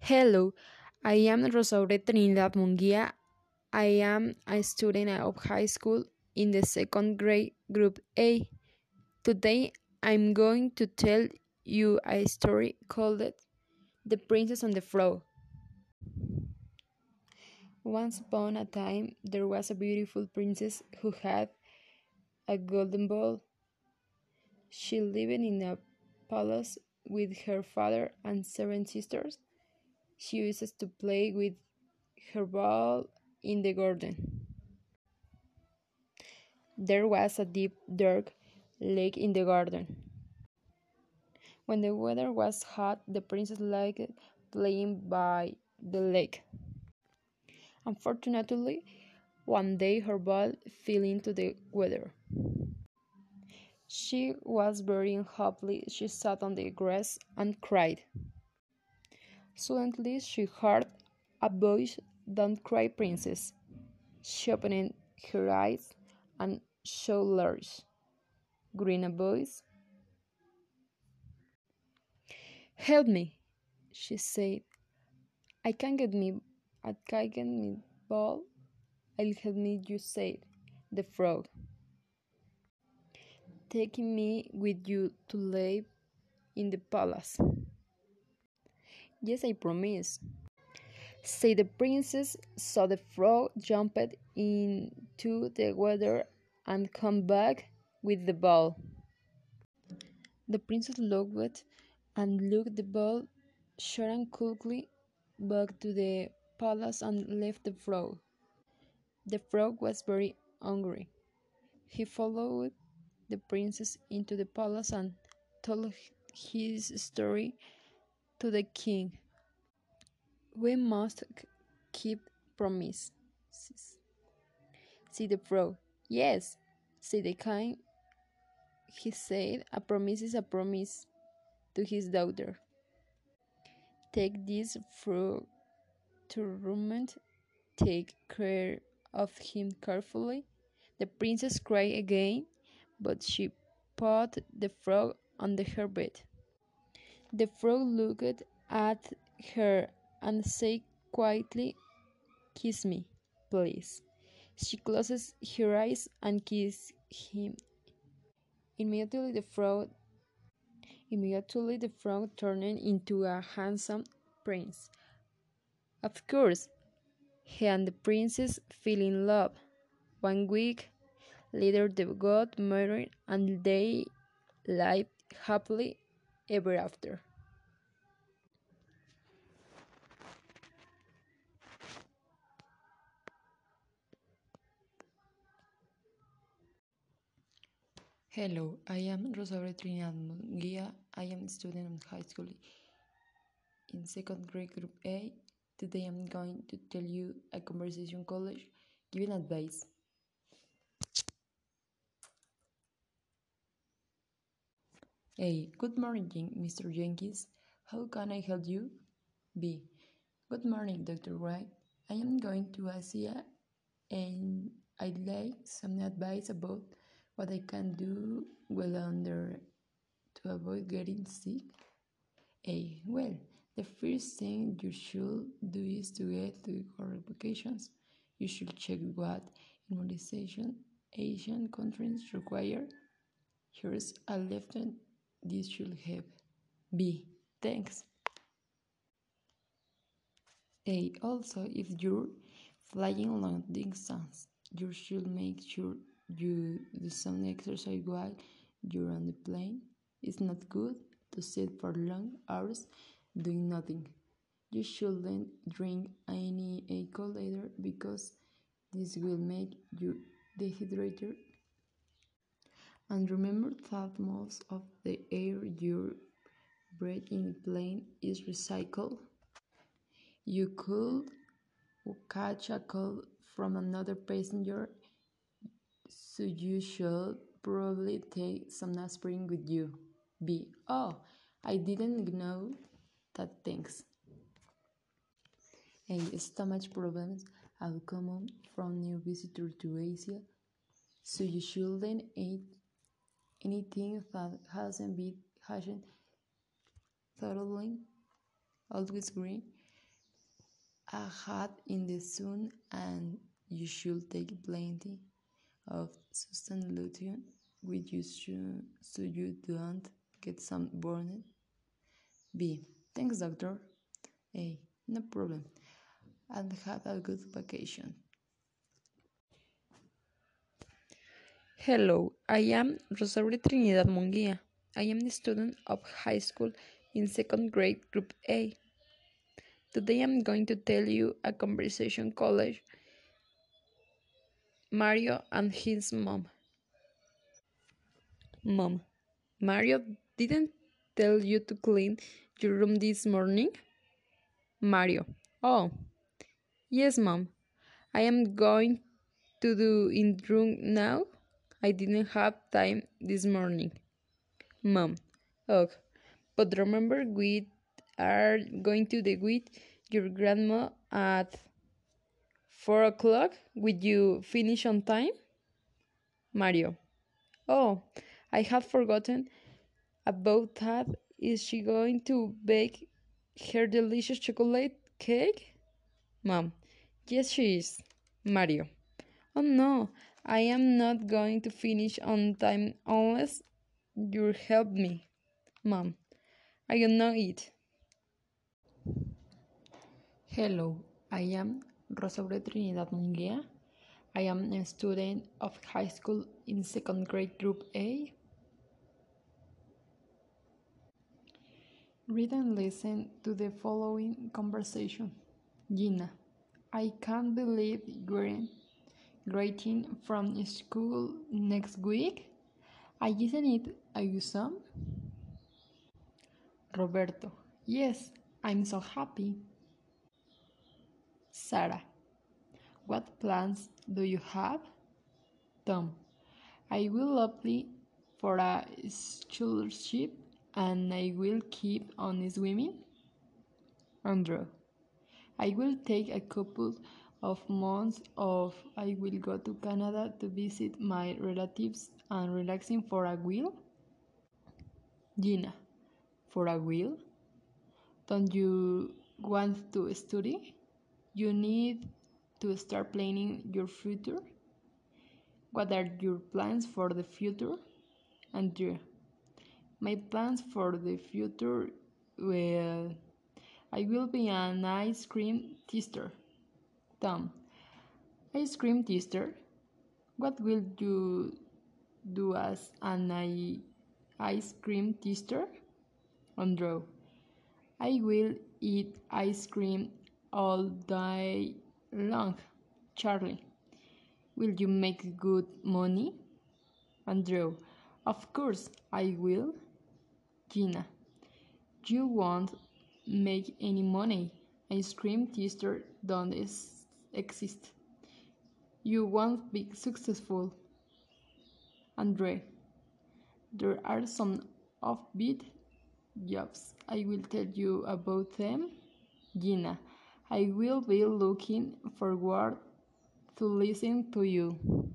Hello, I am Rosaura Trinidad Munguia. I am a student of high school in the second grade, Group A. Today I'm going to tell you a story called The Princess on the Floor. Once upon a time, there was a beautiful princess who had a golden ball. She lived in a palace with her father and seven sisters. She uses to play with her ball in the garden. There was a deep, dark lake in the garden. When the weather was hot, the princess liked playing by the lake. Unfortunately, one day her ball fell into the water. She was very unhappy. She sat on the grass and cried. Suddenly she heard a voice, Don't cry, princess. She opened her eyes and saw large, green voice. Help me, she said. I can't get me I can't get me ball. I'll help me, you said, the frog. Taking me with you to live in the palace. Yes, I promise. Said the princess, so the frog jumped into the water and came back with the ball. The princess looked and looked the ball, shot and quickly back to the palace and left the frog. The frog was very angry. He followed the princess into the palace and told his story to the king. We must keep promises. Said the frog. Yes, said the king. He said, A promise is a promise to his daughter. Take this frog to Raymond, take care of him carefully. The princess cried again, but she put the frog under her bed. The frog looked at her and said quietly, Kiss me, please. She closes her eyes and kissed him. Immediately the frog immediately the frog turned into a handsome prince. Of course, he and the princess fell in love. One week later they got married and they lived happily ever after. Hello, I am Rosaura Trinidad Munguia. I am a student in high school in second grade group A. Today I'm going to tell you a conversation college giving advice. A. Good morning, Mr. Jenkins. How can I help you? B. Good morning, Dr. Wright. I am going to Asia and I'd like some advice about what I can do well under to avoid getting sick? A. Well, the first thing you should do is to get the correct vacations. You should check what immunization Asian countries require. Here's a lesson this should help. B. Thanks. A. Also, if you're flying long distance, you should make sure you do some exercise while you're on the plane. It's not good to sit for long hours doing nothing. You shouldn't drink any alcohol either because this will make you dehydrated. And remember that most of the air you breathe in plane is recycled. You could catch a cold from another passenger so you should probably take some aspirin with you. B. Oh, I didn't know that thanks. A. Stomach problems are common from new visitors to Asia, so you shouldn't eat anything that hasn't been hasn't thoroughly always green. a hat in the sun and you should take plenty of sunscreen with you so you don't get some sunburned. B. Thanks, doctor. A. No problem. And have a good vacation. Hello, I am Rosario Trinidad Munguia. I am the student of high school in second grade, group A. Today I'm going to tell you a conversation college Mario and his mom. Mom, Mario didn't tell you to clean your room this morning? Mario, oh, yes, mom. I am going to do in room now. I didn't have time this morning. Mom, oh, but remember we are going to the with your grandma at four o'clock. Will you finish on time? Mario. Oh, I had forgotten about that. Is she going to bake her delicious chocolate cake? Mom. Yes, she is. Mario. Oh no, I am not going to finish on time unless you help me. Mom. I don't know it. Hello, I am Rosaura Trinidad Munguia. I am a student of high school in second grade group A. Read and listen to the following conversation. Gina, I can't believe you're graduating from school next week. I isn't it awesome? Roberto, yes, I'm so happy. Sarah, what plans do you have? Tom, I will apply for a scholarship and I will keep on swimming. Andrew, I will take a couple of months of I will go to Canada to visit my relatives and relaxing for a while. Gina, for a while? Don't you want to study? You need to start planning your future. What are your plans for the future? Andrew, my plans for the future well, I will be an ice cream tester. Tom, ice cream tester? What will you do as an ice cream tester? Andrew, I will eat ice cream all day long. Charlie, will you make good money? Andrew, of course I will. Gina, you won't make any money. Ice cream tester don't exist. You won't be successful. Andre, there are some offbeat jobs. I will tell you about them. Gina, I will be looking forward to listening to you.